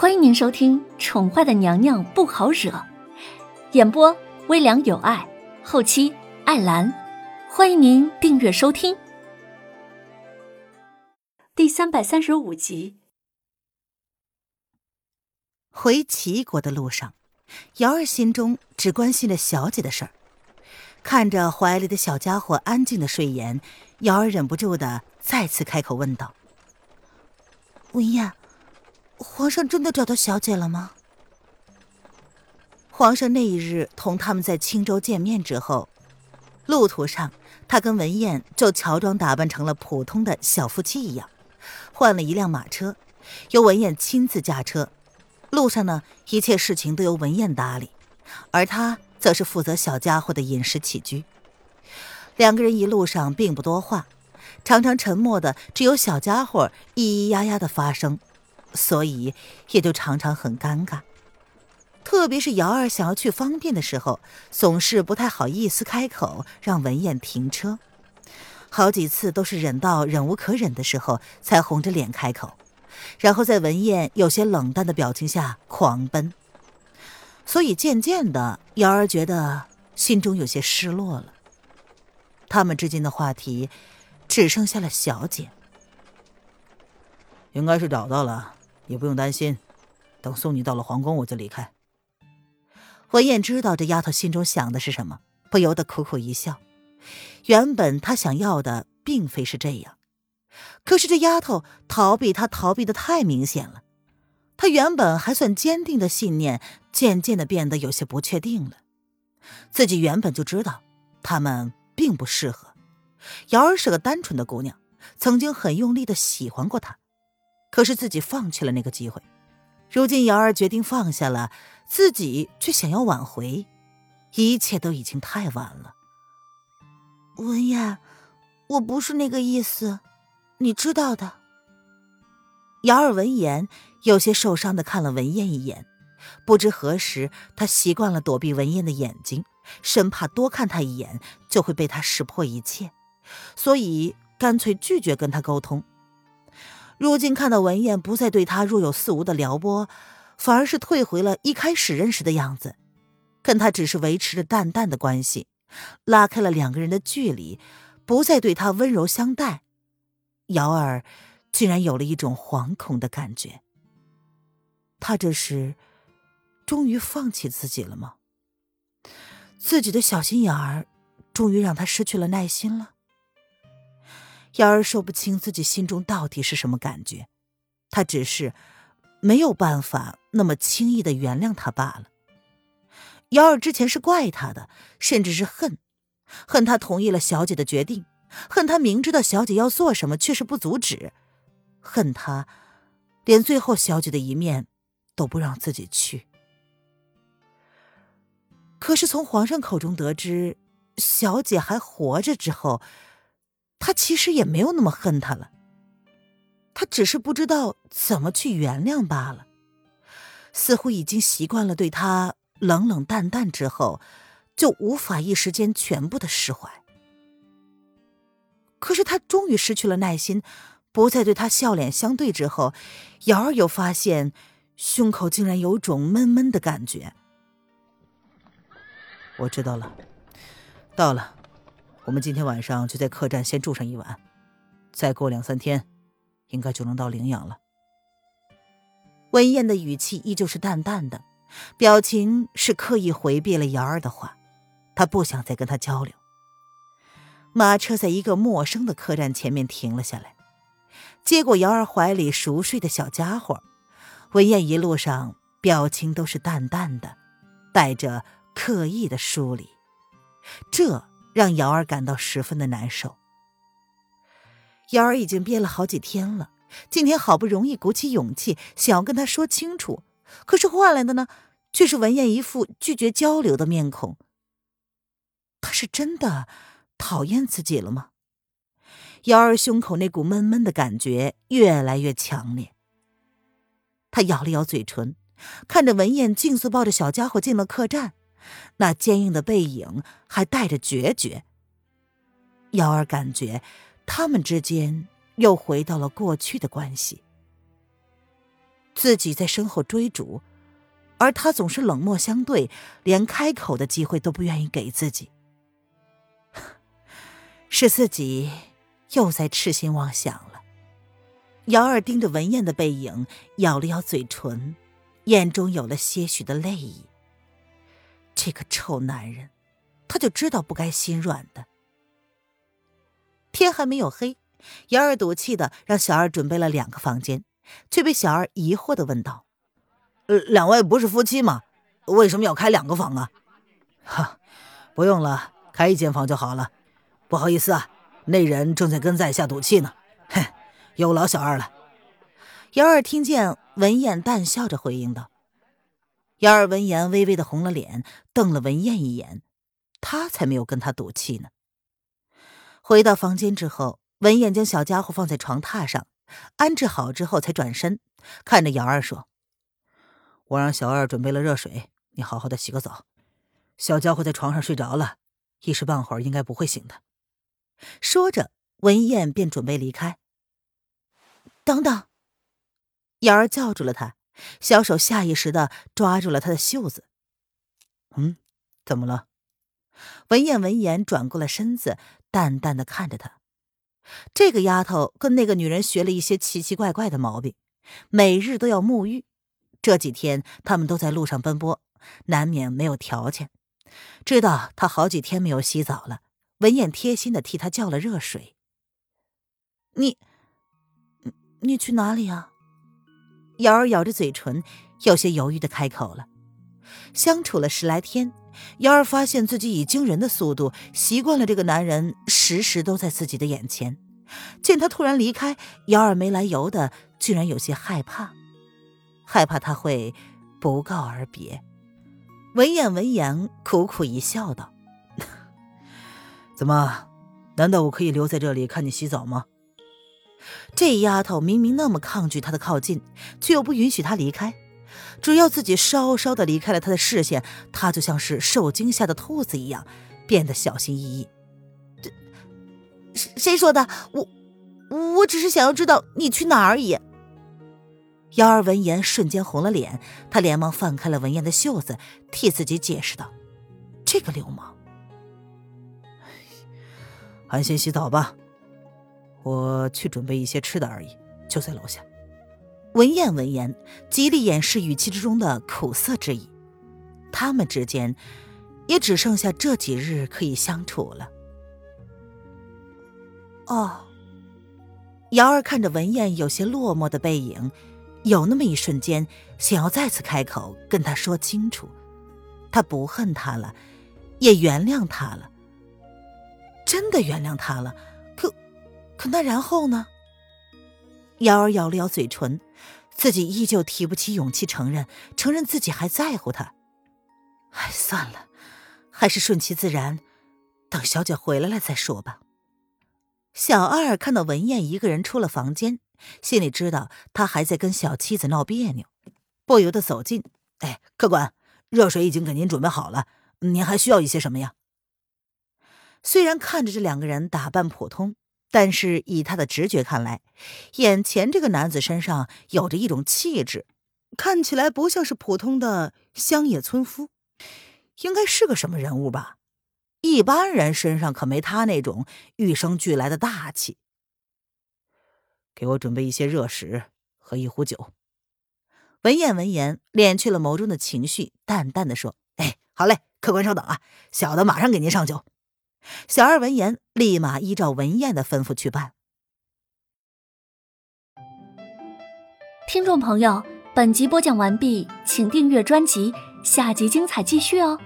欢迎您收听《宠坏的娘娘不好惹》，演播微凉有爱，后期艾兰。欢迎您订阅收听。第三百三十五集。回齐国的路上，瑶儿心中只关心着小姐的事儿。看着怀里的小家伙安静的睡颜，瑶儿忍不住的再次开口问道：“文燕。”皇上真的找到小姐了吗？皇上那一日同他们在青州见面之后，路途上他跟文燕就乔装打扮成了普通的小夫妻一样，换了一辆马车，由文燕亲自驾车。路上呢，一切事情都由文燕打理，而他则是负责小家伙的饮食起居。两个人一路上并不多话，常常沉默的只有小家伙咿咿呀呀的发声。所以也就常常很尴尬，特别是瑶儿想要去方便的时候，总是不太好意思开口让文燕停车，好几次都是忍到忍无可忍的时候，才红着脸开口，然后在文燕有些冷淡的表情下狂奔。所以渐渐的，瑶儿觉得心中有些失落了。他们之间的话题只剩下了小姐，应该是找到了。也不用担心，等送你到了皇宫，我就离开。文燕知道这丫头心中想的是什么，不由得苦苦一笑。原本她想要的并非是这样，可是这丫头逃避，她逃避的太明显了。她原本还算坚定的信念，渐渐的变得有些不确定了。自己原本就知道他们并不适合。瑶儿是个单纯的姑娘，曾经很用力的喜欢过他。可是自己放弃了那个机会，如今瑶儿决定放下了，自己却想要挽回，一切都已经太晚了。文燕，我不是那个意思，你知道的。瑶儿闻言，有些受伤的看了文燕一眼，不知何时，她习惯了躲避文燕的眼睛，生怕多看她一眼就会被她识破一切，所以干脆拒绝跟她沟通。如今看到文燕不再对他若有似无的撩拨，反而是退回了一开始认识的样子，跟他只是维持着淡淡的关系，拉开了两个人的距离，不再对他温柔相待，瑶儿竟然有了一种惶恐的感觉。他这是终于放弃自己了吗？自己的小心眼儿，终于让他失去了耐心了。瑶儿说不清自己心中到底是什么感觉，她只是没有办法那么轻易的原谅他罢了。瑶儿之前是怪他的，甚至是恨，恨他同意了小姐的决定，恨他明知道小姐要做什么却是不阻止，恨他连最后小姐的一面都不让自己去。可是从皇上口中得知小姐还活着之后。他其实也没有那么恨他了，他只是不知道怎么去原谅罢了。似乎已经习惯了对他冷冷淡淡之后，就无法一时间全部的释怀。可是他终于失去了耐心，不再对他笑脸相对之后，瑶儿又发现胸口竟然有种闷闷的感觉。我知道了，到了。我们今天晚上就在客栈先住上一晚，再过两三天，应该就能到陵阳了。文燕的语气依旧是淡淡的，表情是刻意回避了瑶儿的话，他不想再跟他交流。马车在一个陌生的客栈前面停了下来，接过瑶儿怀里熟睡的小家伙，文燕一路上表情都是淡淡的，带着刻意的疏离，这。让瑶儿感到十分的难受。瑶儿已经憋了好几天了，今天好不容易鼓起勇气想要跟他说清楚，可是换来的呢，却是文燕一副拒绝交流的面孔。他是真的讨厌自己了吗？瑶儿胸口那股闷闷的感觉越来越强烈。他咬了咬嘴唇，看着文燕迅速抱着小家伙进了客栈。那坚硬的背影还带着决绝。瑶儿感觉，他们之间又回到了过去的关系。自己在身后追逐，而他总是冷漠相对，连开口的机会都不愿意给自己。是自己又在痴心妄想了。姚儿盯着文燕的背影，咬了咬嘴唇，眼中有了些许的泪意。这个臭男人，他就知道不该心软的。天还没有黑，姚儿赌气的让小二准备了两个房间，却被小二疑惑的问道：“呃，两位不是夫妻吗？为什么要开两个房啊？”“哈，不用了，开一间房就好了。不好意思啊，那人正在跟在下赌气呢。哼，有劳小二了。”姚二听见文燕淡笑着回应道。姚二闻言微微的红了脸，瞪了文燕一眼，他才没有跟他赌气呢。回到房间之后，文燕将小家伙放在床榻上，安置好之后，才转身看着姚二说：“我让小二准备了热水，你好好的洗个澡。小家伙在床上睡着了，一时半会儿应该不会醒的。”说着，文燕便准备离开。等等，姚儿叫住了他，小手下意识的抓住了他的袖子。“嗯，怎么了？”文燕闻言转过了身子。淡淡的看着他，这个丫头跟那个女人学了一些奇奇怪怪的毛病，每日都要沐浴。这几天他们都在路上奔波，难免没有条件。知道她好几天没有洗澡了，文燕贴心的替她叫了热水。你，你去哪里啊？瑶儿咬着嘴唇，有些犹豫的开口了。相处了十来天。瑶儿发现自己以惊人的速度习惯了这个男人时时都在自己的眼前，见他突然离开，瑶儿没来由的居然有些害怕，害怕他会不告而别。文燕闻言苦苦一笑，道：“怎么？难道我可以留在这里看你洗澡吗？”这丫头明明那么抗拒他的靠近，却又不允许他离开。只要自己稍稍的离开了他的视线，他就像是受惊吓的兔子一样，变得小心翼翼。这谁谁说的？我我只是想要知道你去哪而已。幺儿闻言瞬间红了脸，他连忙放开了文燕的袖子，替自己解释道：“这个流氓，安心洗澡吧，我去准备一些吃的而已，就在楼下。”文燕闻言，极力掩饰语气之中的苦涩之意。他们之间，也只剩下这几日可以相处了。哦，瑶儿看着文燕有些落寞的背影，有那么一瞬间，想要再次开口跟他说清楚，他不恨他了，也原谅他了，真的原谅他了。可，那然后呢？瑶儿咬了咬嘴唇，自己依旧提不起勇气承认，承认自己还在乎他。哎，算了，还是顺其自然，等小姐回来了再说吧。小二看到文燕一个人出了房间，心里知道他还在跟小妻子闹别扭，不由得走近。哎，客官，热水已经给您准备好了，您还需要一些什么呀？虽然看着这两个人打扮普通。但是以他的直觉看来，眼前这个男子身上有着一种气质，看起来不像是普通的乡野村夫，应该是个什么人物吧？一般人身上可没他那种与生俱来的大气。给我准备一些热食和一壶酒。文燕闻言，敛去了眸中的情绪，淡淡的说：“哎，好嘞，客官稍等啊，小的马上给您上酒。”小二闻言，立马依照文燕的吩咐去办。听众朋友，本集播讲完毕，请订阅专辑，下集精彩继续哦。